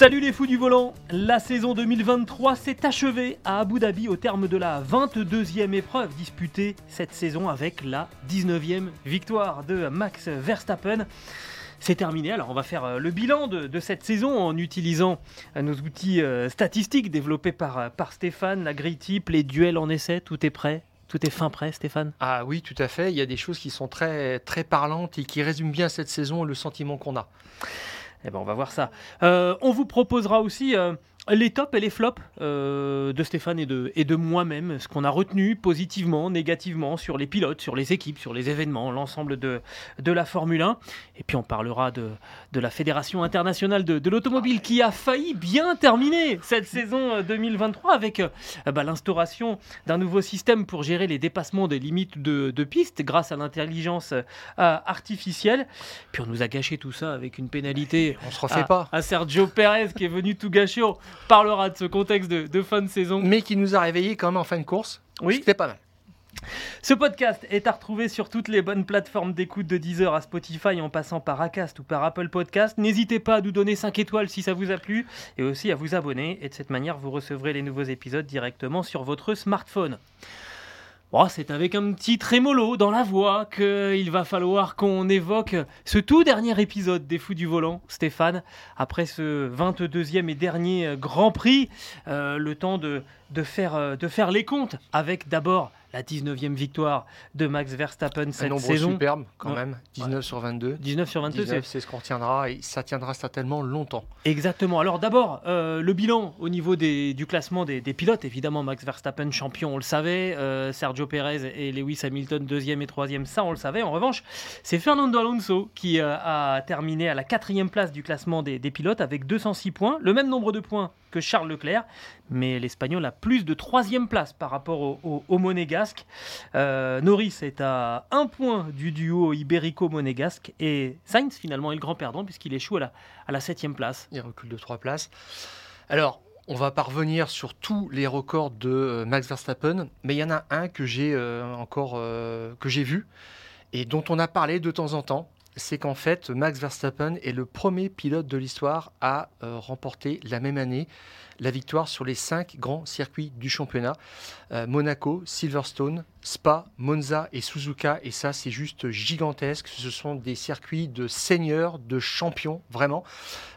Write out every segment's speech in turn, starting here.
Salut les fous du volant La saison 2023 s'est achevée à Abu Dhabi au terme de la 22e épreuve disputée cette saison avec la 19e victoire de Max Verstappen. C'est terminé, alors on va faire euh, le bilan de, cette saison en utilisant euh, nos outils euh, statistiques développés par, par Stéphane, la grille type, les duels en essai, tout est prêt Tout est fin prêt Stéphane? Ah oui, tout à fait. Il y a des choses qui sont très, très parlantes et qui résument bien cette saison le sentiment qu'on a. Eh ben, on va voir ça. Euh, on vous proposera aussi euh, les tops et les flops euh, de Stéphane et de, et de moi-même, ce qu'on a retenu positivement, négativement sur les pilotes, sur les équipes, sur les événements, l'ensemble de, de la Formule 1. Et puis on parlera de, de la Fédération internationale de, de l'automobile qui a failli bien terminer cette saison euh, 2023 avec euh, bah, l'instauration d'un nouveau système pour gérer les dépassements des limites de, de piste grâce à l'intelligence euh, artificielle. Puis on nous a gâché tout ça avec une pénalité On se refait à, pas. à Sergio Perez qui est venu tout gâcher. Parlera de ce contexte de, de fin de saison. Mais qui nous a réveillés quand même en fin de course. Oui. C'était pas mal. Ce podcast est à retrouver sur toutes les bonnes plateformes d'écoute de Deezer à Spotify en passant par Acast ou par Apple Podcast. N'hésitez pas à nous donner 5 étoiles si ça vous a plu et aussi à vous abonner. Et de cette manière, vous recevrez les nouveaux épisodes directement sur votre smartphone. Bon, c'est avec un petit trémolo dans la voix qu'il va falloir qu'on évoque ce tout dernier épisode des Fous du Volant, Stéphane. Après ce 22e et dernier Grand Prix, euh, le temps euh, de faire les comptes avec d'abord la 19e victoire de Max Verstappen Un cette nombre saison. superbe quand même. 19 sur 22. 19 sur 22, 19, c'est c'est ce qu'on retiendra et ça tiendra certainement longtemps. Exactement. Alors d'abord, euh, le bilan au niveau des- du classement des, des pilotes. Évidemment, Max Verstappen champion, on le savait. Euh, Sergio Perez et Lewis Hamilton deuxième et troisième, ça on le savait. En revanche, c'est Fernando Alonso qui euh, a terminé à la quatrième place du classement des, des pilotes avec 206 points, le même nombre de points que Charles Leclerc. Mais l'Espagnol a plus de troisième place par rapport au, Monégasque. Euh, Norris est à un point du duo ibérico-monégasque et Sainz finalement est le grand perdant puisqu'il échoue à la, septième place. Il recule de 3 places. Alors, on va pas revenir sur tous les records de euh, Max Verstappen, mais il y en a un que j'ai euh, encore que j'ai vu et dont on a parlé de temps en temps. C'est qu'en fait, Max Verstappen est le premier pilote de l'histoire à euh, remporter la même année la victoire sur les cinq grands circuits du championnat Euh, Monaco, Silverstone, Spa, Monza et Suzuka. Et ça, c'est juste gigantesque. Ce sont des circuits de seigneurs, de champions, vraiment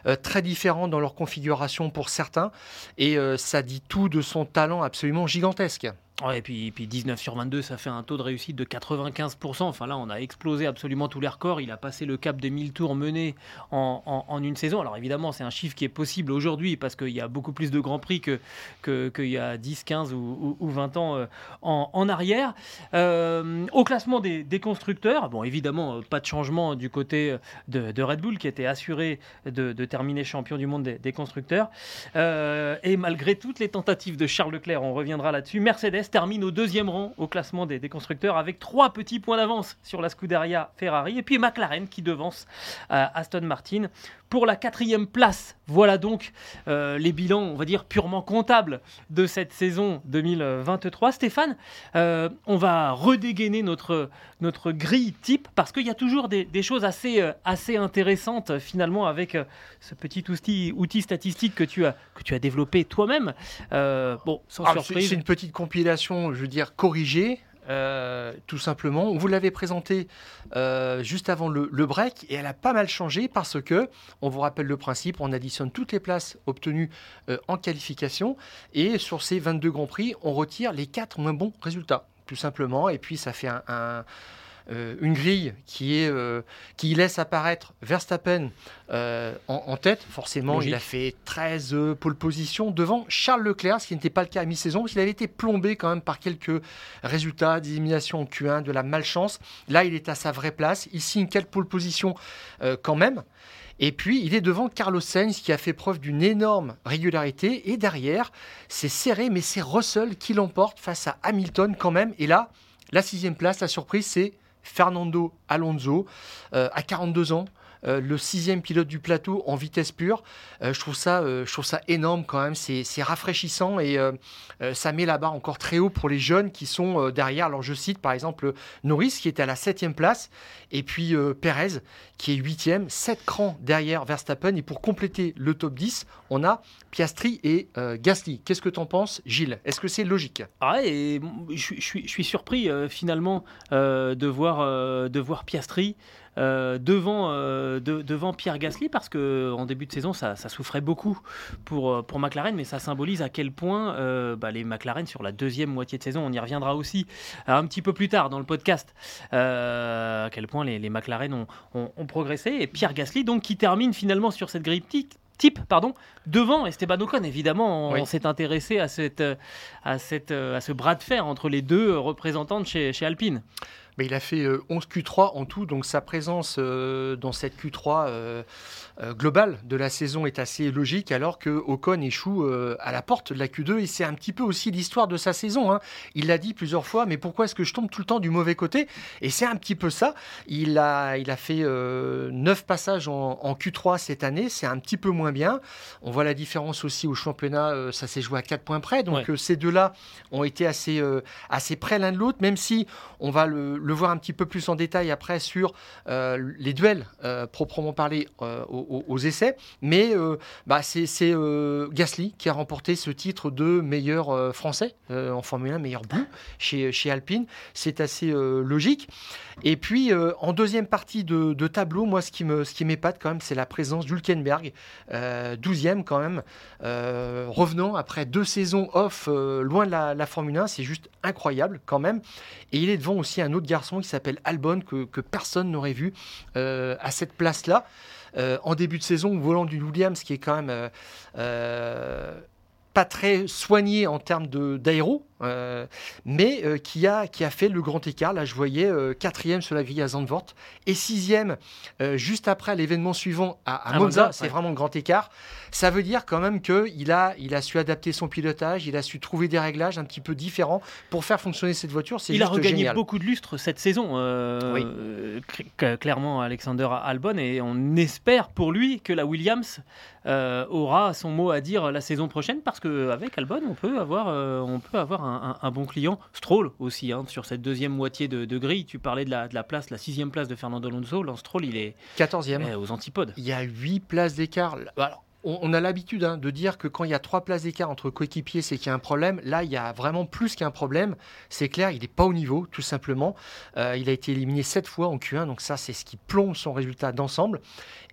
euh, très différents dans leur configuration pour certains. Et ça dit tout de son talent absolument gigantesque. Ouais, et puis, puis 19 sur 22, ça fait un taux de réussite de 95%. Enfin là, on a explosé absolument tous les records. Il a passé le cap des 1000 tours menés en, en- une saison. Alors évidemment, c'est un chiffre qui est possible aujourd'hui parce qu'il y a beaucoup plus de grands prix que, que- qu'il y a 10, 15 ou, ou- ou 20 ans euh, en, arrière. Euh, au classement des, constructeurs, bon évidemment, euh, pas de changement du côté de, Red Bull qui était assuré de, terminer champion du monde des, constructeurs. Et malgré toutes les tentatives de Charles Leclerc, on reviendra là-dessus, Mercedes termine au deuxième rang au classement des, des constructeurs avec trois petits points d'avance sur la Scuderia Ferrari. Et puis McLaren qui devance euh, Aston Martin pour la quatrième place. Voilà donc euh, les bilans, on va dire, purement comptables de cette saison 2023. Stéphane, euh, on va redégainer notre, notre grille type parce qu'il y a toujours des, des choses assez, euh, assez intéressantes finalement avec ce petit outil, outil statistique que tu as, que tu as développé toi-même. Bon, sans Ah, surprise. c'est une petite compilation, je veux dire, corrigée. euh, tout simplement, vous l'avait présenté euh, juste avant le, break et elle a pas mal changé parce que, on vous rappelle le principe, on additionne toutes les places obtenues euh, en qualification et sur ces 22 grands prix, on retire les 4 moins bons résultats, tout simplement, et puis ça fait un- une grille qui, est, qui laisse apparaître Verstappen en, tête. Forcément, il a fait 13 pole positions devant Charles Leclerc, ce qui n'était pas le cas à mi-saison, parce qu'il avait été plombé quand même par quelques résultats d'élimination en Q1, de la malchance. Là, il est à sa vraie place. Il signe quelques pole positions quand même. Et puis, il est devant Carlos Sainz qui a fait preuve d'une énorme régularité. Et derrière, c'est serré, mais c'est Russell qui l'emporte face à Hamilton quand même. Et là, la sixième place, la surprise, c'est Fernando Alonso euh, à 42 ans. Euh, le sixième pilote du plateau en vitesse pure. Euh, je, trouve ça, euh, je trouve ça énorme quand même. C'est rafraîchissant et ça met la barre encore très haut pour les jeunes qui sont derrière. Alors je cite par exemple Norris qui est à la septième place et puis Perez qui est huitième, sept crans derrière Verstappen. Et pour compléter le top 10, on a Piastri et Gasly. Qu'est-ce que tu en penses, Gilles? Est-ce que c'est logique? Ah et je, suis surpris finalement de, voir, de voir Piastri. Devant, euh, devant Pierre Gasly parce qu'en début de saison, ça, souffrait beaucoup pour, euh, pour McLaren, mais ça symbolise à quel point bah, les McLaren sur la deuxième moitié de saison, on y reviendra aussi un petit peu plus tard dans le podcast, à quel point les, McLaren ont, progressé. Et Pierre Gasly, donc, qui termine finalement sur cette grille type pardon, devant Esteban Ocon. Évidemment, on, s'est intéressé à, cette, à, cette, à ce bras de fer entre les deux représentants de chez, chez Alpine il a fait 11 euh, Q3 en tout, donc sa présence euh, dans cette Q3 euh, globale de la saison est assez logique, alors que Ocon échoue à la porte de la Q2, et c'est un petit peu aussi l'histoire de sa saison. Hein. Il l'a dit plusieurs fois, mais pourquoi est-ce que je tombe tout le temps du mauvais côté? Et c'est un petit peu ça. Il a, il a fait 9 passages en, Q3 cette année, c'est un petit peu moins bien. On voit la différence aussi au championnat, ça s'est joué à 4 points près, donc ces deux-là ont été assez, assez près l'un de l'autre, même si on va le le voir un petit peu plus en détail après sur euh, les duels euh, proprement parlé euh, aux, essais. Mais bah, c'est Gasly qui a remporté ce titre de meilleur français en Formule 1, meilleur bout chez, chez Alpine. C'est assez logique. Et puis en deuxième partie de, tableau, moi ce qui me ce qui m'épate quand même, c'est la présence d'Hulkenberg, 12e quand même, revenant après deux saisons off loin de la, la Formule 1, c'est juste incroyable quand même. Et il est devant aussi un autre qui s'appelle Albon, que, personne n'aurait vu euh, à cette place-là. Euh, en début de saison, volant du Williams, qui est quand même euh, pas très soigné en termes d'aéro, mais euh, qui, a, qui a fait le grand écart. Là, je voyais euh, quatrième sur la grille à Zandvoort et sixième juste après l'événement suivant à, Monza. c'est vraiment le grand écart. Ça veut dire quand même qu'il a, il a su adapter son pilotage, il a su trouver des réglages un petit peu différents pour faire fonctionner cette voiture. Il a regagné beaucoup de lustre cette saison, clairement, Alexander Albon, et on espère pour lui que la Williams aura son mot à dire la saison prochaine parce qu'avec Albon, on peut avoir, on peut avoir un un, bon client. Stroll aussi, hein, sur cette deuxième moitié de, grille. Tu parlais de la, de la, place, la sixième place de Fernando Alonso. Lance Stroll, il est 14e. aux antipodes. Il y a huit places d'écart. Alors, on, a l'habitude hein, de dire que quand il y a trois places d'écart entre coéquipiers, c'est qu'il y a un problème. Là, il y a vraiment plus qu'un problème. C'est clair, il n'est pas au niveau, tout simplement. Euh, il a été éliminé sept fois en Q1, donc ça, c'est ce qui plombe son résultat d'ensemble.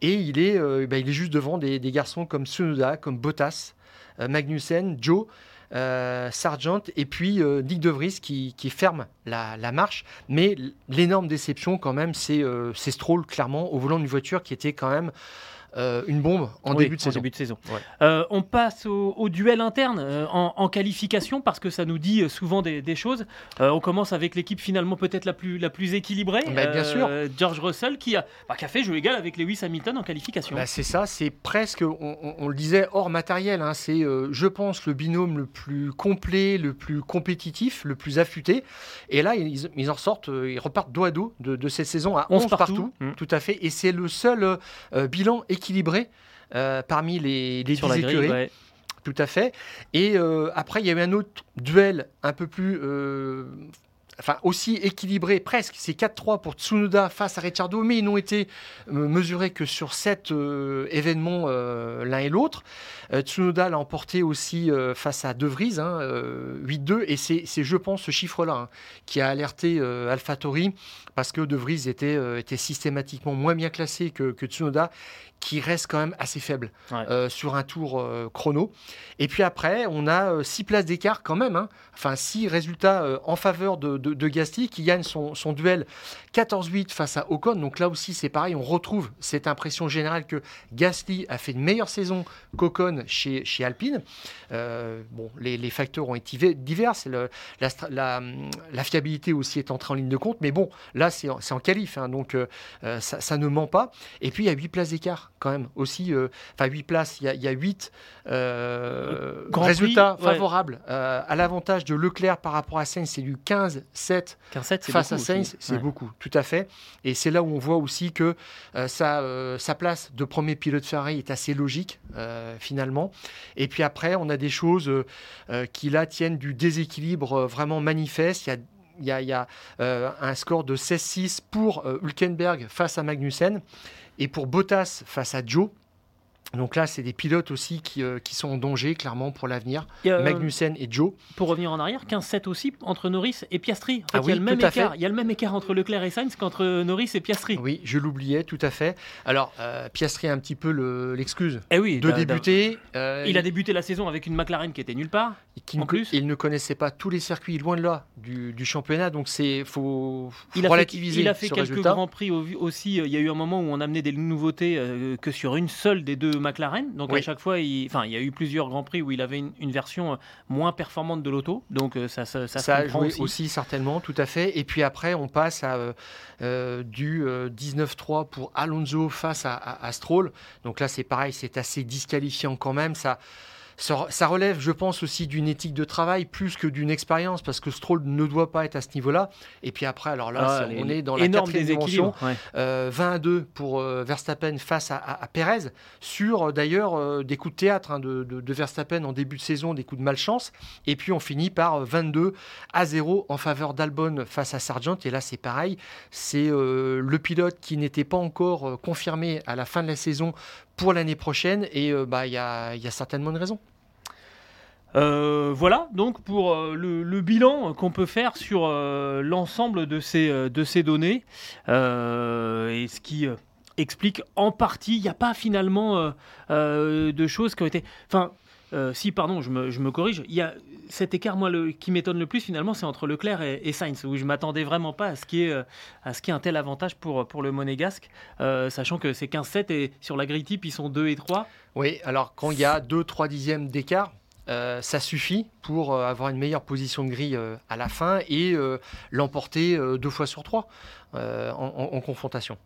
Et il est, euh, bah, il est juste devant des, garçons comme Tsunoda, comme Bottas, euh, Magnussen, Joe. Euh, Sargent et puis euh, Nick De Vries qui, ferme la, marche. Mais l'énorme déception quand même, c'est euh, Stroll clairement au volant d'une voiture qui était quand même euh, une bombe en début de saison. Début de saison. Euh, on passe au, duel interne euh, en, qualification parce que ça nous dit souvent des, choses. on commence avec l'équipe finalement peut-être la plus, la plus équilibrée. Bah, bien sûr. George Russell qui a, bah, qui a fait jeu égal avec Lewis Hamilton en qualification. Bah, c'est ça, c'est presque, on, le disait, hors matériel. Hein. c'est, je pense, le binôme le plus complet, le plus compétitif, le plus affûté. Et là, ils, en sortent, ils repartent dos à dos de, cette saison à 11, partout. Mmh. Tout à fait. Et c'est le seul bilan équilibré équilibré euh, parmi les, les Sur écuries. Tout à fait. Et euh, après, il y a eu un autre duel un peu plus euh, enfin aussi équilibré presque. C'est 4-3 pour Tsunoda face à Ricciardo, mais ils n'ont été mesurés que sur 7 événements l'un et l'autre. Tsunoda l'a emporté aussi face à De Vries, 8-2, hein, et c'est, je pense, ce chiffre-là hein, qui a alerté AlphaTauri parce que De Vries était, était systématiquement moins bien classé que, que Tsunoda qui reste quand même assez faible euh, sur un tour euh, chrono. Et puis après, on a euh, six places d'écart quand même, hein. enfin six résultats en faveur de, de, de Gasly qui gagne son, son duel 14-8 face à Ocon. Donc là aussi, c'est pareil, on retrouve cette impression générale que Gasly a fait une meilleure saison qu'Ocon chez, chez Alpine. Euh, bon, les, les facteurs ont été divers, le, la, la, la, fiabilité aussi est entrée en ligne de compte, mais bon, là, c'est en, en qualif, hein, donc euh, ça, ça, ne ment pas. Et puis, il y a 8 places d'écart quand même aussi, euh, enfin 8 places, il y a, il y a 8 euh, résultats prix, favorables ouais. euh, à l'avantage de Leclerc par rapport à Sainz, c'est du 15-7 face à Sainz, c'est ouais. beaucoup, tout à fait. Et c'est là où on voit aussi que euh, sa, sa, place de premier pilote Ferrari est assez logique finalement. Et puis après, on a des choses qui là tiennent du déséquilibre vraiment manifeste. Il y a il y a, il y a euh, un score de 16-6 pour euh, Hülkenberg face à Magnussen et pour Bottas face à Joe. Donc là, c'est des pilotes aussi qui, euh, qui, sont en danger, clairement, pour l'avenir. Euh, Magnussen et Joe. Pour revenir en arrière, 15-7 aussi entre Norris et Piastri. En fait, ah oui, il, y a le même écart, il y a le même écart entre Leclerc et Sainz qu'entre Norris et Piastri. Oui, je l'oubliais, tout à fait. Alors, euh, Piastri a un petit peu l'excuse le, eh oui, de débuter. il a débuté la saison avec une McLaren qui était nulle part. Qui en plus. Il ne connaissait pas tous les circuits, loin de là, du, du championnat. Donc, il faut, faut relativiser fait, Il a fait quelques résultat. grands prix aussi. Il y a eu un moment où on amenait des nouveautés que sur une seule des deux McLaren. Donc, oui. à chaque fois, il, enfin, il y a eu plusieurs grands prix où il avait une, une version moins performante de l'auto, donc ça, ça, ça, ça a joué aussi. aussi. certainement, tout à fait. Et puis après, on passe à euh, du euh, 19-3 pour Alonso face à, à, à, Stroll. Donc là, c'est pareil, c'est assez disqualifiant quand même. Ça, ça relève, je pense, aussi d'une éthique de travail plus que d'une expérience, parce que Stroll ne doit pas être à ce niveau-là. Et puis après, alors là, ah, on est dans la quatrième dimension. Ouais. Euh, 20 à 2 pour euh, Verstappen face à, à, à Perez, sur euh, d'ailleurs des coups de théâtre hein, de, de, de, Verstappen en début de saison, des coups de malchance. Et puis on finit par 22 à 0 en faveur d'Albon face à Sargent. Et là, c'est pareil, c'est euh, le pilote qui n'était pas encore euh, confirmé à la fin de la saison pour l'année prochaine. Et il bah, y, a, y a certainement une raison. Euh, voilà donc pour euh, le, bilan qu'on peut faire sur euh, l'ensemble de ces, de ces données euh, et ce qui explique en partie, il n'y a pas finalement euh, de choses qui ont été... Enfin, si, pardon, je me, je me, corrige, il y a cet écart, moi, le, qui m'étonne le plus finalement, c'est entre Leclerc et, et, Sainz, où je m'attendais vraiment pas à ce qui est, à ce qui est un tel avantage pour, pour le monégasque, sachant que c'est 15-7 et sur la grille type, ils sont 2 et 3. Oui, alors quand il y a 2-3 dixièmes d'écart, euh, ça suffit pour euh, avoir une meilleure position de grille euh, à la fin et euh, l'emporter deux fois sur trois en, en, en, confrontation.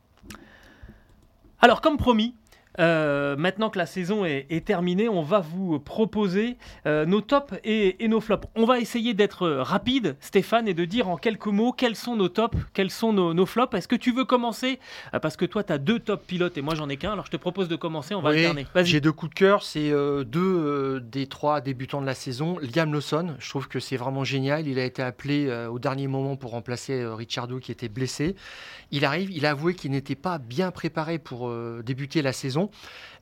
Alors, comme promis, euh, maintenant que la saison est, est, terminée, on va vous proposer euh, nos tops et, et, nos flops. On va essayer d'être rapide, Stéphane, et de dire en quelques mots quels sont nos tops, quels sont nos, nos flops. Est-ce que tu veux commencer? Euh, Parce que toi, tu as deux top pilotes et moi, j'en ai qu'un. Alors, je te propose de commencer. On va oui, alterner. J'ai deux coups de cœur. C'est euh, deux des trois débutants de la saison. Liam Lawson, je trouve que c'est vraiment génial. Il a été appelé au dernier moment pour remplacer Ricciardo qui était blessé. Il arrive, il a avoué qu'il n'était pas bien préparé pour débuter la saison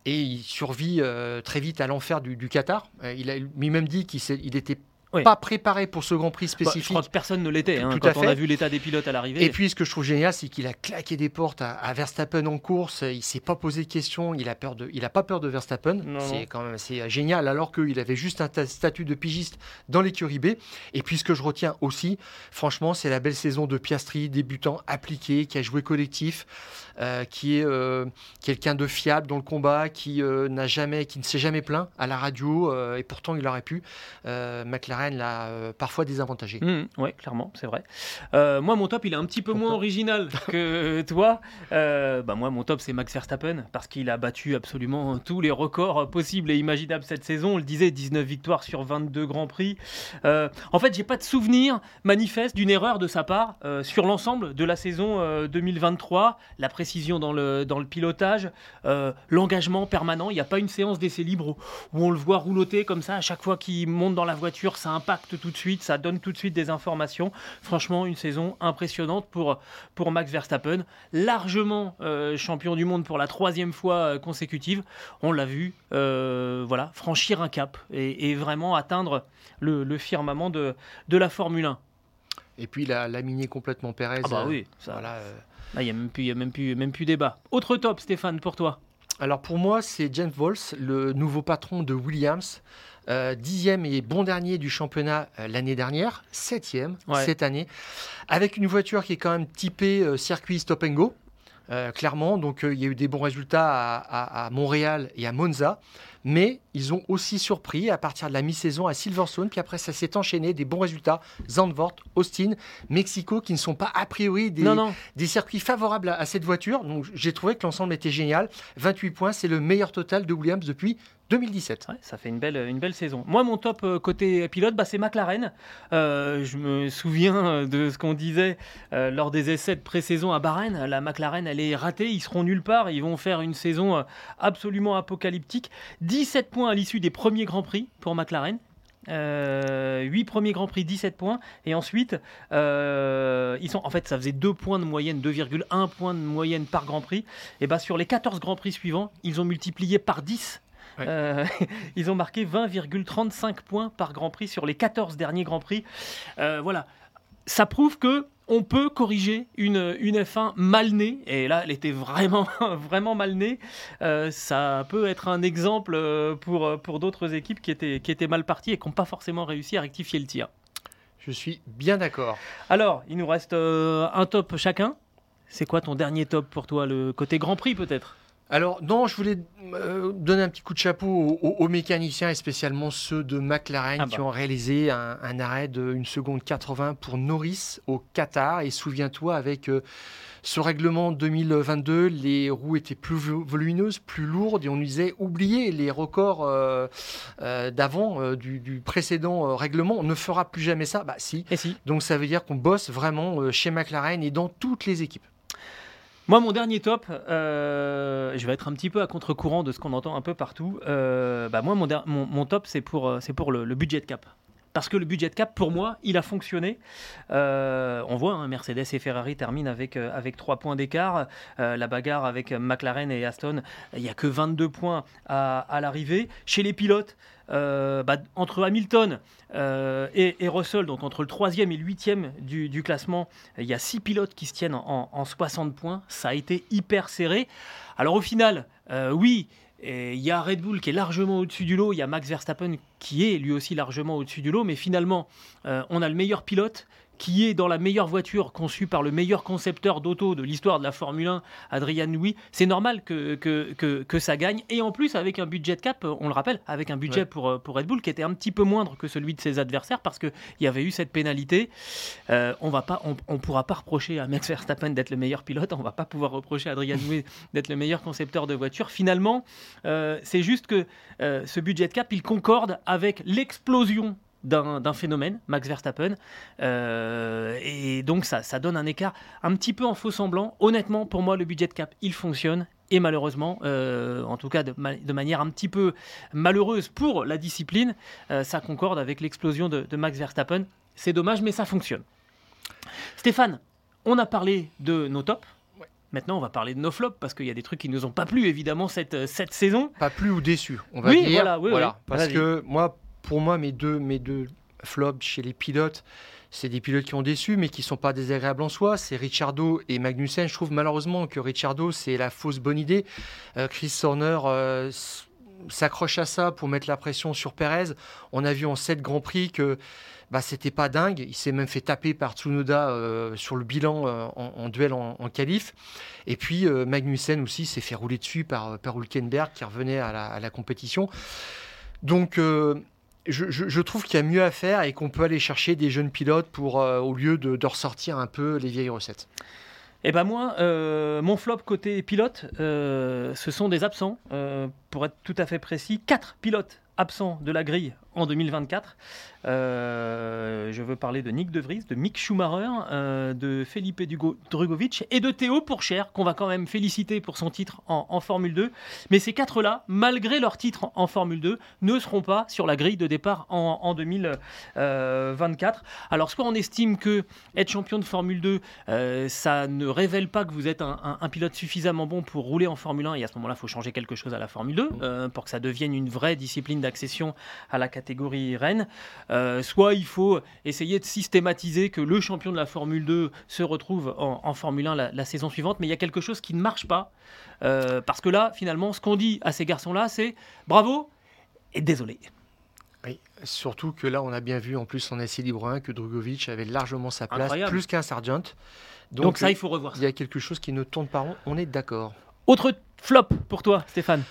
et il survit euh, très vite à l'enfer du, Qatar. Euh, il a lui-même dit qu'il était oui. pas préparé pour ce Grand Prix spécifique. Bah, je crois que personne ne l'était hein, quand on a vu l'état des pilotes à l'arrivée. Et puis ce que je trouve génial, c'est qu'il a claqué des portes à, à, Verstappen en course. Il s'est pas posé de questions. Il a peur de, il a pas peur de Verstappen. C'est quand même c'est génial alors qu'il avait juste un statut de pigiste dans l'écurie B. Et puis ce que je retiens aussi, franchement, c'est la belle saison de Piastri, débutant appliqué, qui a joué collectif, euh, qui est euh, quelqu'un de fiable dans le combat, qui euh, n'a jamais, qui ne s'est jamais plaint à la radio et pourtant il aurait pu. Euh, Euh, parfois désavantagé. Mmh, oui, clairement, c'est vrai. Euh, moi, mon top, il est un petit peu moins original que toi. Euh, bah, moi, mon top, c'est Max Verstappen, parce qu'il a battu absolument tous les records possibles et imaginables cette saison. On le disait, 19 victoires sur 22 Grands Prix. En fait, j'ai pas de souvenir manifeste d'une erreur de sa part sur l'ensemble de la saison 2023. La précision dans le, dans le pilotage, l'engagement permanent. Il n'y a pas une séance d'essai libre où on le voit rouloter comme ça à chaque fois qu'il monte dans la voiture. Ça impacte tout de suite, ça donne tout de suite des informations. Franchement, une saison impressionnante pour, pour Max Verstappen, largement euh, champion du monde pour la troisième fois euh, consécutive. On l'a vu, euh, voilà, franchir un cap et, et vraiment atteindre le, le, firmament de, de la Formule 1. Et puis il a laminé complètement Perez. Ah bah oui, ça. Voilà, Là, il n'y a, même plus, y a même, plus, même plus débat. Autre top, Stéphane, pour toi Alors pour moi, c'est James Vols, le nouveau patron de Williams. Euh, dixième et bon dernier du championnat euh, l'année dernière, septième cette année, avec une voiture qui est quand même typée circuit stop and go. clairement, donc il y a eu des bons résultats à Montréal et à Monza. Mais ils ont aussi surpris à partir de la mi-saison à Silverstone, puis après ça s'est enchaîné, des bons résultats, Zandvoort, Austin, Mexico, qui ne sont pas a priori des, des circuits favorables à, à cette voiture. Donc j'ai trouvé que l'ensemble était génial. 28 points, c'est le meilleur total de Williams depuis 2017. ça fait une belle, saison. Moi, mon top euh, côté pilote, bah, c'est McLaren. Euh, je me souviens euh, de ce qu'on disait lors des essais de pré-saison à Bahreïn. La McLaren, elle est ratée. Ils seront nulle part. Ils vont faire une saison absolument apocalyptique. 17 points à l'issue des premiers Grands Prix pour McLaren. 8 premiers Grands Prix, 17 points. Et ensuite, ils sont, en fait, ça faisait 2 points de moyenne, 2,1 points de moyenne par Grand Prix. Et bah, sur les 14 Grands Prix suivants, ils ont multiplié par 10 euh, ils ont marqué 20,35 points par Grand Prix sur les 14 derniers Grands Prix. Euh, voilà. Ça prouve que on peut corriger une, une F1 mal née, et là elle était vraiment, vraiment mal née. Euh, ça peut être un exemple pour, pour d'autres équipes qui étaient, qui étaient mal parties et qui n'ont pas forcément réussi à rectifier le tir. Je suis bien d'accord. Alors, il nous reste un top chacun. C'est quoi ton dernier top pour toi Le côté Grand Prix peut-être? Alors, non, je voulais euh, donner un petit coup de chapeau aux, mécaniciens et spécialement ceux de McLaren ah qui bah. ont réalisé un, arrêt de 1 seconde 80 pour Norris au Qatar. Et souviens-toi, avec euh, ce règlement 2022, les roues étaient plus volumineuses, plus lourdes et on nous disait oubliez les records euh, d'avant, du, précédent règlement. On ne fera plus jamais ça. Bah, si. Et si. Donc, ça veut dire qu'on bosse vraiment chez McLaren et dans toutes les équipes. Moi, mon dernier top, euh, je vais être un petit peu à contre-courant de ce qu'on entend un peu partout. Euh, bah moi, mon, top, c'est pour, euh, le, budget cap. Parce que le budget cap, pour moi, il a fonctionné. on voit, hein, Mercedes et Ferrari terminent avec, avec 3 points d'écart. la bagarre avec McLaren et Aston, il n'y a que 22 points à, l'arrivée. Chez les pilotes, euh, bah, entre Hamilton euh, et, Russell, donc entre le troisième et le huitième du, classement, il y a six pilotes qui se tiennent en, 60 points. Ça a été hyper serré. Alors au final, euh, oui, il y a Red Bull qui est largement au-dessus du lot, il y a Max Verstappen qui est lui aussi largement au-dessus du lot, mais finalement, on a le meilleur pilote qui est dans la meilleure voiture conçue par le meilleur concepteur d'auto de l'histoire de la Formule 1, Adrian Newey, c'est normal que, que, que, ça gagne. Et en plus, avec un budget cap, on le rappelle, avec un budget pour, pour Red Bull qui était un petit peu moindre que celui de ses adversaires parce qu'il y avait eu cette pénalité. Euh, on va on, on pourra pas reprocher à Max Verstappen d'être le meilleur pilote, on va pas pouvoir reprocher à Adrian Newey d'être le meilleur concepteur de voiture. Finalement, euh, c'est juste que euh, ce budget cap, il concorde avec l'explosion d'un phénomène, Max Verstappen. Euh, et donc ça, ça donne un écart un petit peu en faux semblant. Honnêtement, pour moi, le budget de cap, il fonctionne. Et malheureusement, euh, en tout cas de, manière un petit peu malheureuse pour la discipline, euh, ça concorde avec l'explosion de, Max Verstappen. C'est dommage, mais ça fonctionne. Stéphane, on a parlé de nos tops. Maintenant, on va parler de nos flops parce qu'il y a des trucs qui nous ont pas plu évidemment cette, cette saison. Pas plu ou déçu, on va oui, dire. Voilà, oui, voilà. Parce que moi, pour moi, mes deux, mes deux flops chez les pilotes, c'est des pilotes qui ont déçu, mais qui ne sont pas désagréables en soi. C'est Ricciardo et Magnussen. Je trouve malheureusement que Ricciardo, c'est la fausse bonne idée. Euh, Chris Horner euh, s'accroche à ça pour mettre la pression sur Perez. On a vu en 7 Grands Prix que bah, c'était pas dingue. Il s'est même fait taper par Tsunoda euh, sur le bilan en, duel en, en qualif. Et puis Magnussen aussi s'est fait rouler dessus par, par qui revenait à la, à la compétition. Donc je, trouve qu'il y a mieux à faire et qu'on peut aller chercher des jeunes pilotes pour, euh, au lieu de, ressortir un peu les vieilles recettes. Eh ben moi, euh, mon flop côté pilote, euh, ce sont des absents. pour être tout à fait précis, quatre pilotes absents de la grille en 2024. Euh, je veux parler de Nick De Vries, de Mick Schumacher, euh, de Felipe Drugovic et de Théo Pourchère, qu'on va quand même féliciter pour son titre en, Formule 2. Mais ces quatre-là, malgré leur titre en, Formule 2, ne seront pas sur la grille de départ en, 2024. Alors, soit on estime que être champion de Formule 2, euh, ça ne révèle pas que vous êtes un, un, pilote suffisamment bon pour rouler en Formule 1, et à ce moment-là, il faut changer quelque chose à la Formule 2 pour que ça devienne une vraie discipline d'accession à la catégorie catégorie Rennes, soit il faut essayer de systématiser que le champion de la Formule 2 se retrouve en, Formule 1 la, saison suivante. Mais il y a quelque chose qui ne marche pas. parce que là, finalement, ce qu'on dit à ces garçons-là, c'est bravo et désolé. Oui, surtout que là, on a bien vu en plus en essai libre 1 que Drugovic avait largement sa place, plus qu'un Sargent. Donc, ça, il faut revoir. Il y a quelque chose qui ne tourne pas rond, on est d'accord. Autre flop pour toi, Stéphane?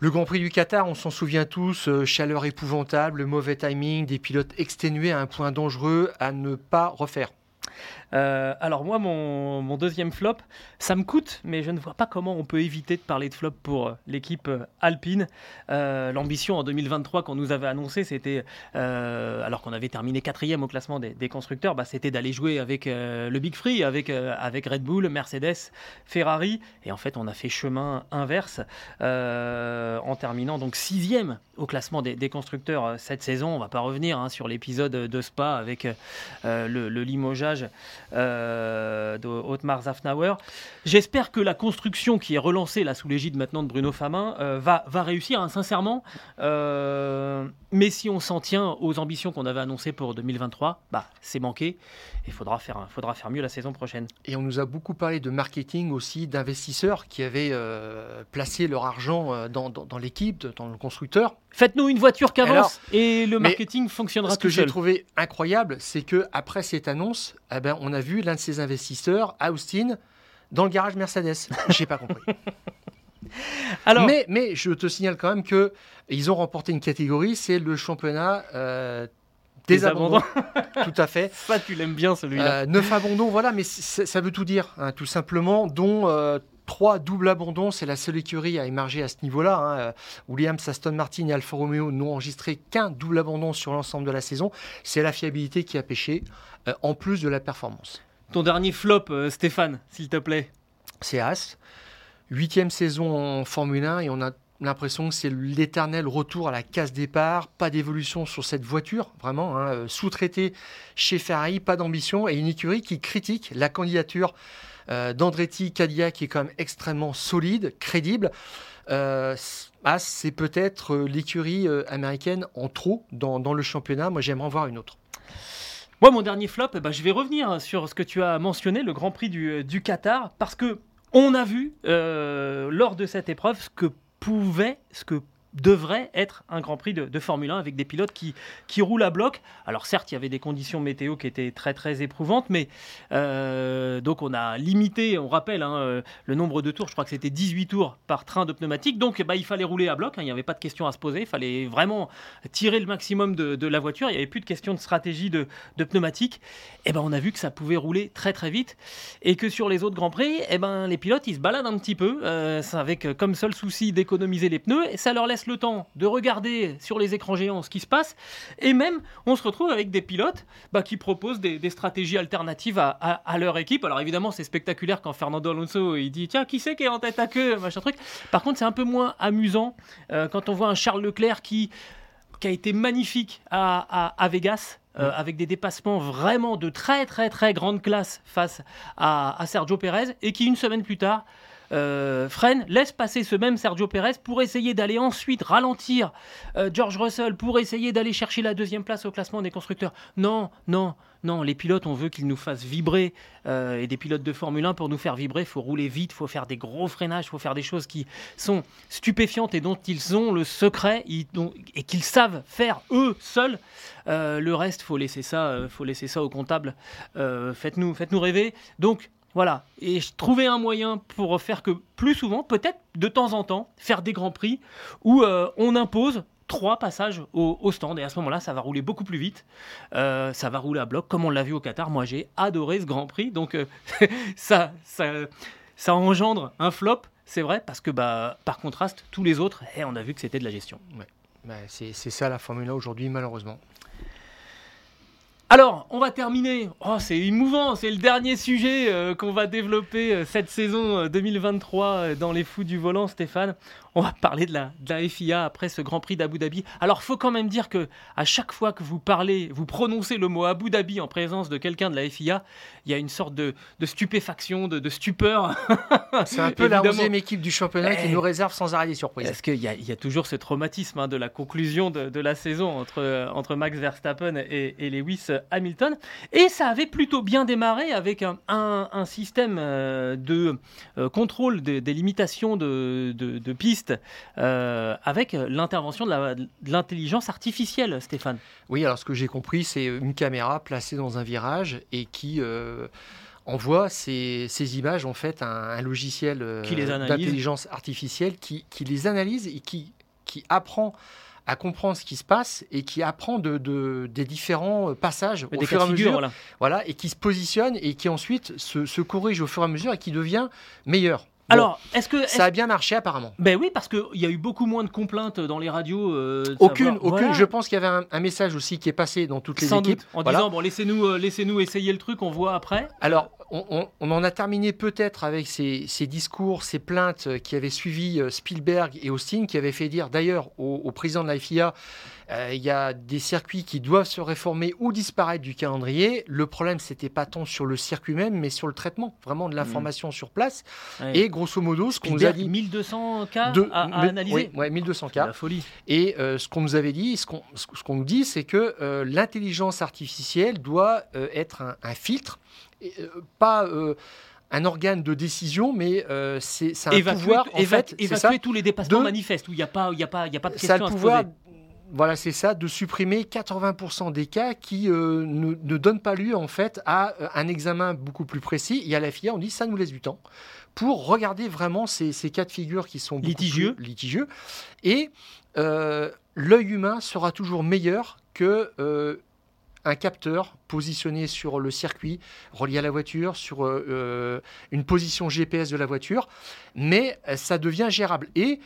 Le Grand Prix du Qatar, on s'en souvient tous, euh, chaleur épouvantable, mauvais timing, des pilotes exténués à un point dangereux à ne pas refaire. Euh, alors moi, mon, deuxième flop, ça me coûte, mais je ne vois pas comment on peut éviter de parler de flop pour euh, l'équipe euh, alpine. L'ambition en 2023 qu'on nous avait annoncé, c'était, alors qu'on avait terminé quatrième au classement des, constructeurs, bah, c'était d'aller jouer avec le Big Free, avec, avec Red Bull, Mercedes, Ferrari. Et en fait, on a fait chemin inverse en terminant donc sixième au classement des, constructeurs cette saison. On va pas revenir hein, sur l'épisode de Spa avec le, le limogeage euh, de Otmar Zafnauer. J'espère que la construction qui est relancée là sous l'égide maintenant de Bruno Famin euh, va, réussir, hein, sincèrement. Euh, mais si on s'en tient aux ambitions qu'on avait annoncées pour 2023, bah, c'est manqué. Il faudra faire, faudra faire mieux la saison prochaine. Et on nous a beaucoup parlé de marketing aussi, d'investisseurs qui avaient placé leur argent dans, dans, l'équipe, dans le constructeur. Faites-nous une voiture qui avance et le marketing fonctionnera Ce que j'ai trouvé incroyable, c'est que après cette annonce, eh ben, on a vu l'un de ces investisseurs, Austin, dans le garage Mercedes. J'ai pas compris. Alors, mais, mais, je te signale quand même que ils ont remporté une catégorie, c'est le championnat euh, des, abandons. tout à fait. Ça, tu l'aimes bien celui-là. Euh, neuf abandons, voilà, mais ça veut tout dire, hein, tout simplement, dont euh, trois doubles abandons. C'est la seule écurie à émerger à ce niveau-là. Hein. Williams, Aston Martin et Alfa Romeo n'ont enregistré qu'un double abandon sur l'ensemble de la saison. C'est la fiabilité qui a pêché. Euh, en plus de la performance. Ton dernier flop, euh, Stéphane, s'il te plaît C'est As. Huitième saison en Formule 1 et on a l'impression que c'est l'éternel retour à la case départ, pas d'évolution sur cette voiture, vraiment, hein, euh, sous-traité chez Ferrari, pas d'ambition, et une écurie qui critique la candidature d'Andretti Cadillac qui est quand même extrêmement solide, crédible. As, c'est peut-être l'écurie américaine en trop dans, le championnat. Moi, j'aimerais en voir une autre. Moi, mon dernier flop, eh ben, je vais revenir sur ce que tu as mentionné, le Grand Prix du, euh, Qatar, parce que on a vu euh, lors de cette épreuve ce que pouvait, ce que devrait être un Grand Prix de, Formule 1 avec des pilotes qui, qui roulent à bloc. Alors certes, il y avait des conditions météo qui étaient très très éprouvantes, mais euh, donc on a limité, on rappelle, hein, euh, le nombre de tours, je crois que c'était 18 tours par train de pneumatique, donc bah, il fallait rouler à bloc, hein, il n'y avait pas de question à se poser, il fallait vraiment tirer le maximum de, la voiture, il n'y avait plus de question de stratégie de, pneumatique, et ben on a vu que ça pouvait rouler très très vite, et que sur les autres Grands Prix, et ben les pilotes ils se baladent un petit peu, euh, avec comme seul souci d'économiser les pneus, et ça leur laisse le temps de regarder sur les écrans géants ce qui se passe, et même on se retrouve avec des pilotes bah, qui proposent des, stratégies alternatives à, leur équipe. Alors évidemment c'est spectaculaire quand Fernando Alonso il dit tiens qui c'est qui est en tête à queue machin truc. Par contre c'est un peu moins amusant euh, quand on voit un Charles Leclerc qui qui a été magnifique à, Vegas, euh, avec des dépassements vraiment de très très très grande classe face à, à Sergio Pérez, et qui une semaine plus tard euh, freine, laisse passer ce même Sergio Pérez pour essayer d'aller ensuite ralentir euh, George Russell, pour essayer d'aller chercher la deuxième place au classement des constructeurs. Non, non, non, les pilotes, on veut qu'ils nous fassent vibrer. Euh, et des pilotes de Formule 1, pour nous faire vibrer, il faut rouler vite, il faut faire des gros freinages, il faut faire des choses qui sont stupéfiantes et dont ils ont le secret et qu'ils savent faire eux seuls. le reste, faut laisser ça, faut laisser ça au comptable. faites-nous, faites-nous rêver. Donc, voilà. Et trouver un moyen pour faire que plus souvent, peut-être de temps en temps, faire des grands prix où euh, on impose trois passages au, stand. Et à ce moment-là ça va rouler beaucoup plus vite. Euh, ça va rouler à bloc comme on l'a vu au Qatar. Moi j'ai adoré ce Grand Prix. Donc euh, ça, ça, engendre un flop c'est vrai parce que bah, par contraste tous les autres eh, on a vu que c'était de la gestion. Bah, c'est ça la Formule 1 aujourd'hui malheureusement alors, on va terminer. Oh, c'est émouvant, c'est le dernier sujet euh, qu'on va développer euh, cette saison 2023 euh, dans les fous du volant, Stéphane. On va parler de la, FIA après ce Grand Prix d'Abu Dhabi. Alors, faut quand même dire que à chaque fois que vous parlez, vous prononcez le mot Abu Dhabi en présence de quelqu'un de la FIA, il y a une sorte de, stupéfaction, de, stupeur. C'est un peu la deuxième équipe du championnat qui nous réserve sans arrêt des surprises. Parce qu'il y, y, a toujours ce traumatisme hein, de la conclusion de, la saison entre, entre Max Verstappen et, Lewis Hamilton? Et ça avait plutôt bien démarré avec un, un, système euh, de euh, contrôle des, limitations de, de pistes euh, avec l'intervention de l'intelligence artificielle, Stéphane. Oui, alors ce que j'ai compris, c'est une caméra placée dans un virage et qui envoie ces, ces, images en fait un, un logiciel d'intelligence artificielle qui, qui, les analyse et qui, qui apprend à comprendre ce qui se passe et qui apprend de, des différents euh, passages au fur et à mesure. Voilà. et qui se positionne et qui ensuite se, se corrige au fur et à mesure et qui devient meilleur. Alors, est-ce que ça a bien marché apparemment Ben oui, parce qu'il y a eu beaucoup moins de complaintes dans les radios. Euh, aucune, aucune. Je pense qu'il y avait un, message aussi qui est passé dans toutes les Sans équipes. Doute, en disant bon, laissez-nous, euh, laissez-nous essayer le truc, on voit après. Alors, on, en a terminé peut-être avec ces, discours, ces plaintes qui avaient suivi euh, Spielberg et Austin, qui avaient fait dire d'ailleurs au, président de la FIA il y a des circuits qui doivent se réformer ou disparaître du calendrier. Le problème, c'était pas tant sur le circuit même, mais sur le traitement, vraiment de l'information sur place. Et grosso modo, ce qu'on nous a dit. 1200 cas à, analyser Oui, 1200 cas. La folie. Et euh, ce qu'on nous avait dit, ce qu'on nous dit, c'est que l'intelligence artificielle doit être un filtre euh, pas euh, un organe de décision, mais euh, c'est un pouvoir en fait, évacuer tous les dépassements manifestes où il n'y a pas, il y a pas, il y a pas de question. Ça le pouvoir. Voilà, c'est ça, de supprimer 80% des cas qui ne, ne, donnent pas lieu en fait à un examen beaucoup plus précis. Et à la FIA, on dit ça nous laisse du temps pour regarder vraiment ces, ces cas de figure qui sont litigieux. litigieux. Et l'œil humain sera toujours meilleur que un capteur positionné sur le circuit, relié à la voiture, sur euh, euh, une position GPS de la voiture, mais euh, ça devient gérable. Et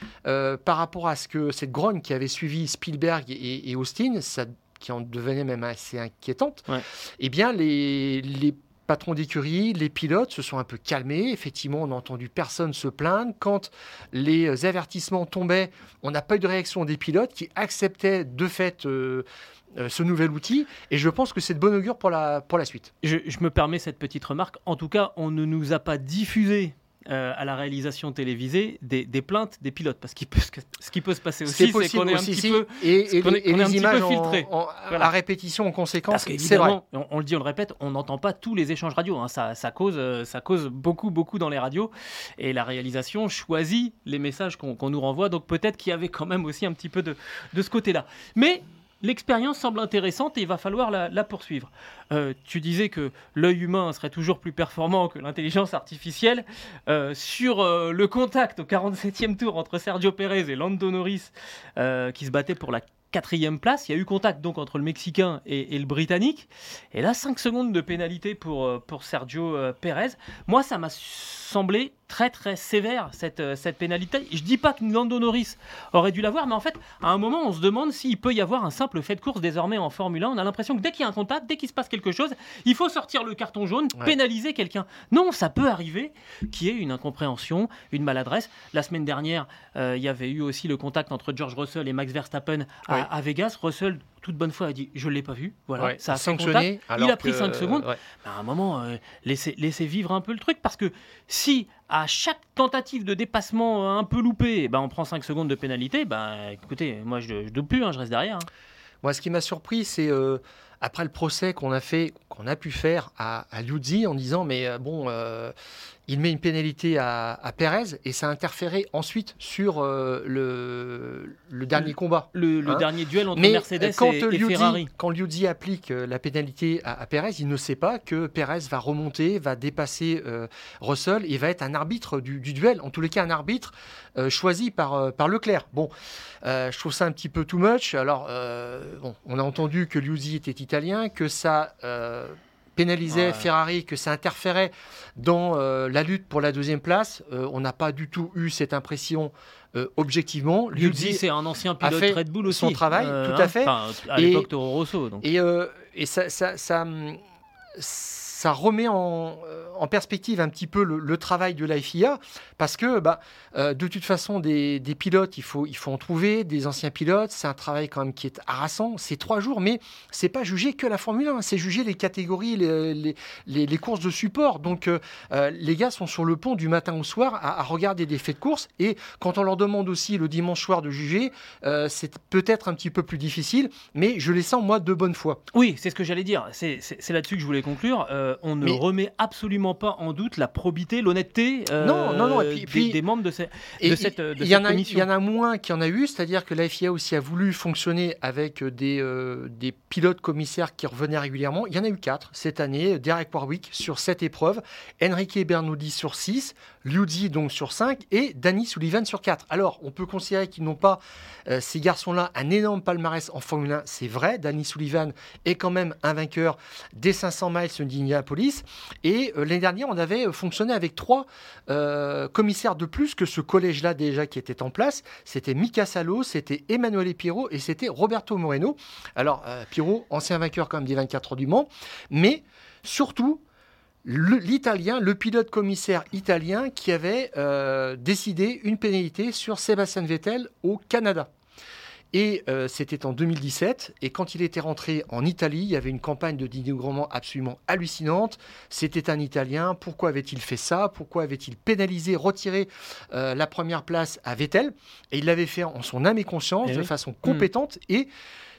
par rapport à ce que cette grogne qui avait suivi Spielberg et, Austin, ça, qui en devenait même assez inquiétante, eh bien les, les patrons d'écurie, les pilotes se sont un peu calmés. Effectivement, on n'a entendu personne se plaindre. Quand les avertissements tombaient, on n'a pas eu de réaction des pilotes qui acceptaient de fait euh, ce nouvel outil. Et je pense que c'est de bon augure pour la, pour la suite. Je, me permets cette petite remarque. En tout cas, on ne nous a pas diffusé euh, à la réalisation télévisée des, plaintes des pilotes. Parce que ce qui peut se passer aussi, c'est qu'on est un petit peu et, les images filtré. À répétition en conséquence, c'est vrai. On, le dit, on le répète, on n'entend pas tous les échanges radio. Hein. Ça, ça, cause, euh, ça cause beaucoup, beaucoup dans les radios. Et la réalisation choisit les messages qu'on nous renvoie. Donc peut-être qu'il y avait quand même aussi un petit peu de, de ce côté-là. Mais L'expérience semble intéressante et il va falloir la, poursuivre. Euh, tu disais que l'œil humain serait toujours plus performant que l'intelligence artificielle. Euh, sur euh, le contact au 47e tour entre Sergio Pérez et Lando Norris, qui se battaient pour la quatrième place. Il y a eu contact donc entre le Mexicain et, le Britannique. Et là, 5 secondes de pénalité pour, pour Sergio Pérez. Moi, ça m'a semblé très très sévère cette, euh, cette pénalité. Je dis pas que Lando Norris aurait dû l'avoir, mais en fait, à un moment, on se demande s'il peut y avoir un simple fait de course désormais en Formule 1. On a l'impression que dès qu'il y a un contact, dès qu'il se passe quelque chose, il faut sortir le carton jaune, pénaliser quelqu'un. Non, ça peut arriver qu'il y ait une incompréhension, une maladresse. La semaine dernière, euh, il y avait eu aussi le contact entre George Russell et Max Verstappen à, Vegas. Russell toute bonne foi a dit je l'ai pas vu voilà ça a sanctionné il a pris 5 secondes à un moment euh, laissez, laissez, vivre un peu le truc parce que si à chaque tentative de dépassement un peu loupé, eh ben on prend 5 secondes de pénalité, ben écoutez, moi je ne doute plus, hein, je reste derrière. Hein. Moi, ce qui m'a surpris, c'est euh, après le procès qu'on a fait, qu'on a pu faire à, à Liuzzi en disant, mais euh, bon, euh, il met une pénalité à, à, Pérez et ça a interféré ensuite sur le, le, dernier combat. Le, hein. dernier duel entre Mercedes quand et, Ferrari. Quand Liuzzi applique la pénalité à, à, Pérez, il ne sait pas que Pérez va remonter, va dépasser Russell et va être un arbitre du, du, duel, en tous les cas un arbitre choisi par, par Leclerc. Bon, je trouve ça un petit peu too much. Alors, on a entendu que Liuzzi était italien, que ça euh, pénalisait Ferrari, que ça interférait dans euh, la lutte pour la deuxième place. Euh, on n'a pas du tout eu cette impression objectivement. Liuzzi, c'est un ancien pilote Red Bull aussi. Son travail, tout à hein, fait. à l'époque Toro Rosso. Et, et ça, ça, ça ça remet en, en, perspective un petit peu le, travail de la FIA, parce que bah, de toute façon, des, pilotes, il faut, il faut en trouver, des anciens pilotes, c'est un travail quand même qui est harassant, c'est trois jours, mais c'est pas juger que la Formule 1, c'est juger les catégories, les, les, courses de support. Donc les gars sont sur le pont du matin au soir à, regarder des faits de course, et quand on leur demande aussi le dimanche soir de juger, c'est peut-être un petit peu plus difficile, mais je les sens, moi, de bonne foi. Oui, c'est ce que j'allais dire. C'est là-dessus que je voulais conclure. Euh, on ne remet absolument pas en doute la probité, l'honnêteté euh, non, non, non. Et puis, des, membres de, de cette, de y, en a, Il y en a moins qu'il y en a eu, c'est-à-dire que la FIA aussi a voulu fonctionner avec des, euh, des pilotes commissaires qui revenaient régulièrement. Il y en a eu quatre cette année. Derek Warwick sur sept épreuves, Enrique Bernoudi sur six, Liuzzi donc sur cinq et Danny Sullivan sur quatre. Alors, on peut considérer qu'ils n'ont pas, ces garçons-là, un énorme palmarès en Formule 1, c'est vrai. Danny Sullivan est quand même un vainqueur des 500 miles d'Indianapolis. Et euh, l'année dernière, on avait fonctionné avec trois euh, commissaires de plus que ce collège-là déjà qui était en place. C'était Mika Salo, c'était Emmanuel Pirot et c'était Roberto Moreno. Alors, euh, Pirot, ancien vainqueur quand même des 24 heures du Mans, mais surtout, l'italien, le, pilote commissaire italien qui avait décidé une pénalité sur Sébastien Vettel au Canada. Et euh, c'était en 2017. Et quand il était rentré en Italie, il y avait une campagne de dénigrement absolument hallucinante. C'était un Italien. Pourquoi avait-il fait ça? Pourquoi avait-il pénalisé, retiré euh, la première place à Vettel? Et il l'avait fait en son âme et conscience, eh de façon compétente. Et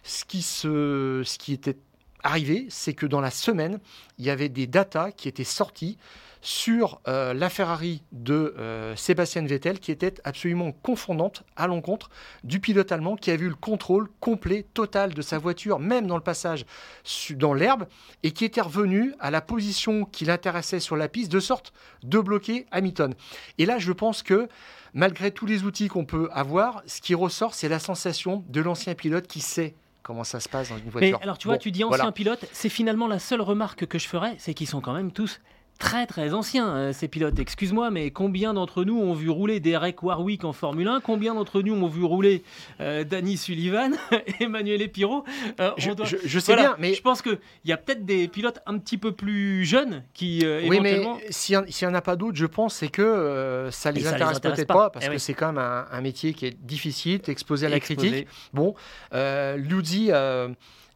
ce qui, se, ce qui était arrivé, c'est que dans la semaine, il y avait des datas qui étaient sorties sur euh, la Ferrari de euh, Sébastien Vettel qui était absolument confondante à l'encontre du pilote allemand qui a vu le contrôle complet, total de sa voiture, même dans le passage dans l'herbe, et qui était revenu à la position qui l'intéressait sur la piste, de sorte de bloquer Hamilton. Et là, je pense que malgré tous les outils qu'on peut avoir, ce qui ressort, c'est la sensation de l'ancien pilote qui sait comment ça se passe dans une voiture. Mais alors tu vois, tu dis ancien pilote, c'est finalement la seule remarque que je ferais, c'est qu'ils sont quand même tous très très anciens, euh, ces pilotes. Excuse-moi, mais combien d'entre nous ont vu rouler Derek Warwick en Formule 1 Combien d'entre nous ont vu rouler euh, Danny Sullivan, Emmanuel Epiro? Euh, je, sais bien, mais je pense qu'il y a peut-être des pilotes un petit peu plus jeunes qui oui, mais s'il n'y en a pas d'autres, je pense c'est que ça les intéresse, peut-être pas. parce eh que c'est quand même un, métier qui est difficile, exposé à la critique. Bon, Luzzi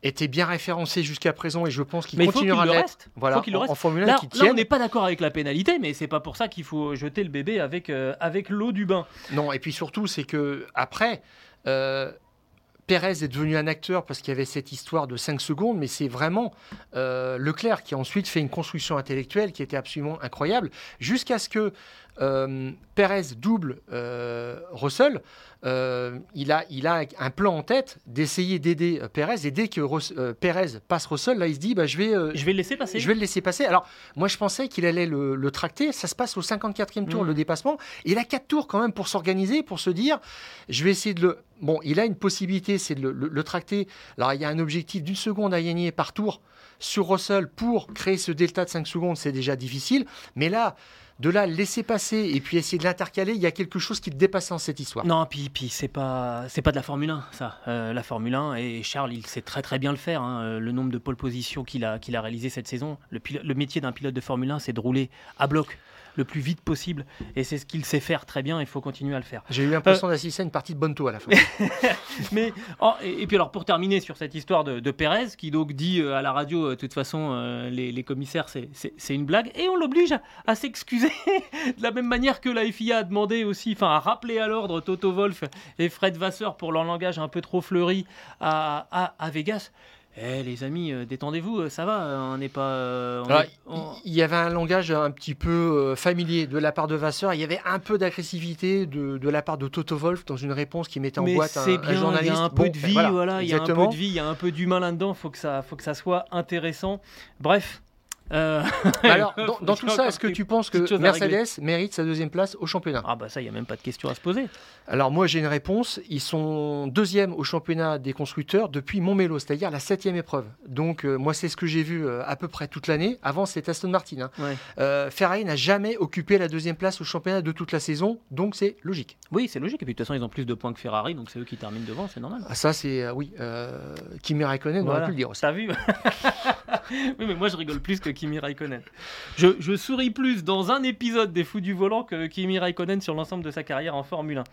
était bien référencé jusqu'à présent et je pense qu'il continuera à l'être. Voilà, en, en, Formule 1 là, là, on n'est pas d'accord avec la pénalité, mais c'est pas pour ça qu'il faut jeter le bébé avec, euh, avec l'eau du bain. Non, et puis surtout, c'est que après. Euh, Pérez est devenu un acteur parce qu'il y avait cette histoire de 5 secondes, mais c'est vraiment euh, Leclerc qui a ensuite fait une construction intellectuelle qui était absolument incroyable, jusqu'à ce que euh, Pérez double euh, Russell, euh, il, a, il a un plan en tête d'essayer d'aider Pérez. Et dès que Pérez passe Russell, là, il se dit bah, je, vais, je vais le laisser passer. Je vais le laisser passer. Alors, moi, je pensais qu'il allait le, tracter. Ça se passe au 54e tour, mm. le dépassement. il a 4 tours quand même pour s'organiser, pour se dire je vais essayer de le. Bon, il a une possibilité, c'est de le, le tracter. Alors, il y a un objectif d'une seconde à gagner par tour sur Russell pour créer ce delta de 5 secondes. C'est déjà difficile. Mais là, de là laisser passer et puis essayer de l'intercaler, il y a quelque chose qui te dépasse dans cette histoire. Non, puis, puis c'est pas pas de la Formule 1 ça. Euh, la Formule 1 et Charles il sait très très bien le faire. Hein. Euh, le nombre de pole positions qu'il a qu'il réalisé cette saison. Le métier d'un pilote de Formule 1 c'est de rouler à bloc le plus vite possible. Et c'est ce qu'il sait faire très bien. Il faut continuer à le faire. J'ai eu l'impression euh, d'assister à une partie de Bonto à la fin. Mais oh, et, puis alors pour terminer sur cette histoire de, de Pérez qui donc dit euh, à la radio, euh, de toute façon, les, commissaires c'est une blague et on l'oblige à, s'excuser de la même manière que la FIA a demandé aussi, enfin à rappeler à l'ordre Toto Wolf et Fred Vasseur pour leur langage un peu trop fleuri à, à, à Vegas. Eh les amis, euh, détendez-vous, euh, ça va, euh, on n'est pas. Il y avait un langage un petit peu familier de la part de Vasseur, il y avait un peu d'agressivité de, de, la part de Toto Wolf dans une réponse qui mettait en boîte un, bien, journaliste. Il y a un peu de vie, voilà, il y a un peu de vie, il y a un peu d'humain là-dedans, faut que ça, faut que ça soit intéressant. Bref, euh, Alors, dans, tout ça, est-ce que tu penses que Mercedes mérite sa deuxième place au championnat? Ah bah ça, il n'y a même pas de question à se poser. Alors moi, j'ai une réponse. Ils sont deuxième au championnat des constructeurs depuis Montmelo, c'est-à-dire la septième épreuve. Donc euh, moi, c'est ce que j'ai vu euh, à peu près toute l'année. Avant, c'était Aston Martin. Hein. Ferrari n'a jamais occupé la deuxième place au championnat de toute la saison, donc c'est logique. Oui, c'est logique. Et puis de toute façon, ils ont plus de points que Ferrari, donc c'est eux qui terminent devant, c'est normal. Ah, ça, c'est oui. Kimi Raikkonen, on aurait pu le dire aussi. T'as vu? Oui, mais moi je rigole plus que Kimi Raikkonen. Je, souris plus dans un épisode des Fous du Volant que Kimi Raikkonen sur l'ensemble de sa carrière en Formule 1.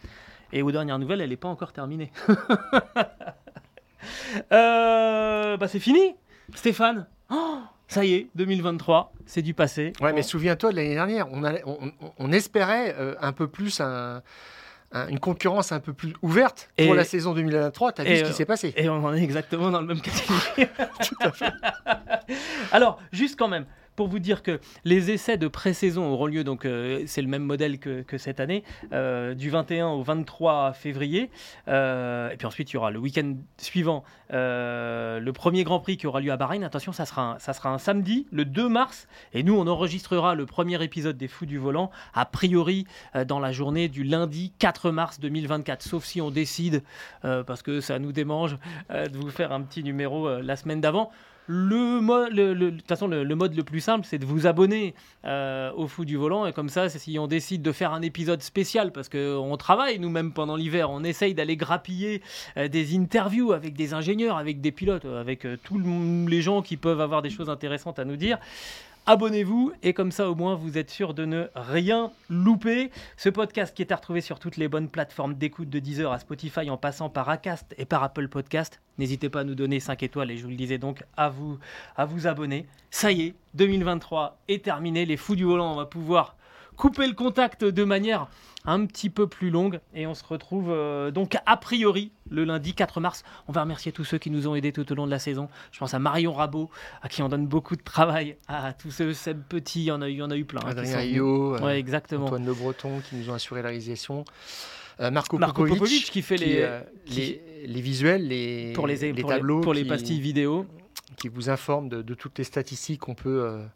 Et aux dernières nouvelles, elle n'est pas encore terminée. euh, bah c'est fini, Stéphane. Oh, ça y est, 2023, c'est du passé. Ouais, mais souviens-toi de l'année dernière, on, espérait euh, un peu plus un une concurrence un peu plus ouverte pour la saison 2023. Tu as vu ce qui s'est passé. Et on en est exactement dans le même catégorie. Tout à fait. Alors, juste quand même, pour vous dire que les essais de pré-saison auront lieu, donc euh, c'est le même modèle que, cette année, euh, du 21 au 23 février. Euh, et puis ensuite, il y aura le week-end suivant, le premier Grand Prix qui aura lieu à Bahreïn. Attention, ça sera, un, ça sera un samedi, le 2 mars. Et nous, on enregistrera le premier épisode des Fous du Volant, a priori dans la journée du lundi 4 mars 2024. Sauf si on décide, parce que ça nous démange, de vous faire un petit numéro la semaine d'avant. Le, mode, le, façon, le, mode le plus simple, c'est de vous abonner euh, au Fou du Volant. Et comme ça, si on décide de faire un épisode spécial, parce qu'on travaille nous-mêmes pendant l'hiver, on essaye d'aller grappiller euh, des interviews avec des ingénieurs, avec des pilotes, avec euh, tous les gens qui peuvent avoir des choses intéressantes à nous dire abonnez-vous et comme ça au moins vous êtes sûr de ne rien louper. Ce podcast qui est à retrouver sur toutes les bonnes plateformes d'écoute de Deezer à Spotify en passant par Acast et par Apple Podcast. N'hésitez pas à nous donner 5 étoiles et je vous le disais donc à vous à vous abonner. Ça y est, 2023 est terminé, les fous du volant, on va pouvoir couper le contact de manière un petit peu plus longue. Et on se retrouve euh, donc a priori le lundi 4 mars. On va remercier tous ceux qui nous ont aidés tout au long de la saison. Je pense à Marion Rabot, à qui on donne beaucoup de travail, à tous ceux, Seb Petit, il y en a eu, y en a eu plein. Hein, Adrien ouais, exactement. Antoine Le Breton qui nous ont assuré la réalisation. Euh, Marco, Marco Popovic, qui fait les, euh, les, les, visuels, les, pour les, les tableaux, pour les pastilles vidéo. Qui vous informe de, de toutes les statistiques qu'on peut euh,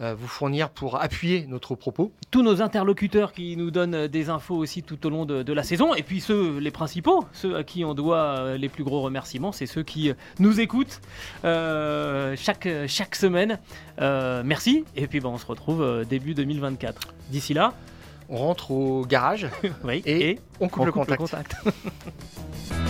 vous fournir pour appuyer notre propos. Tous nos interlocuteurs qui nous donnent euh, des infos aussi tout au long de, la saison, et puis ceux, les principaux, ceux à qui on doit euh, les plus gros remerciements, c'est ceux qui nous écoutent chaque, chaque semaine. merci, et puis ben, on se retrouve début 2024. D'ici là, on rentre au garage et, on coupe, le contact.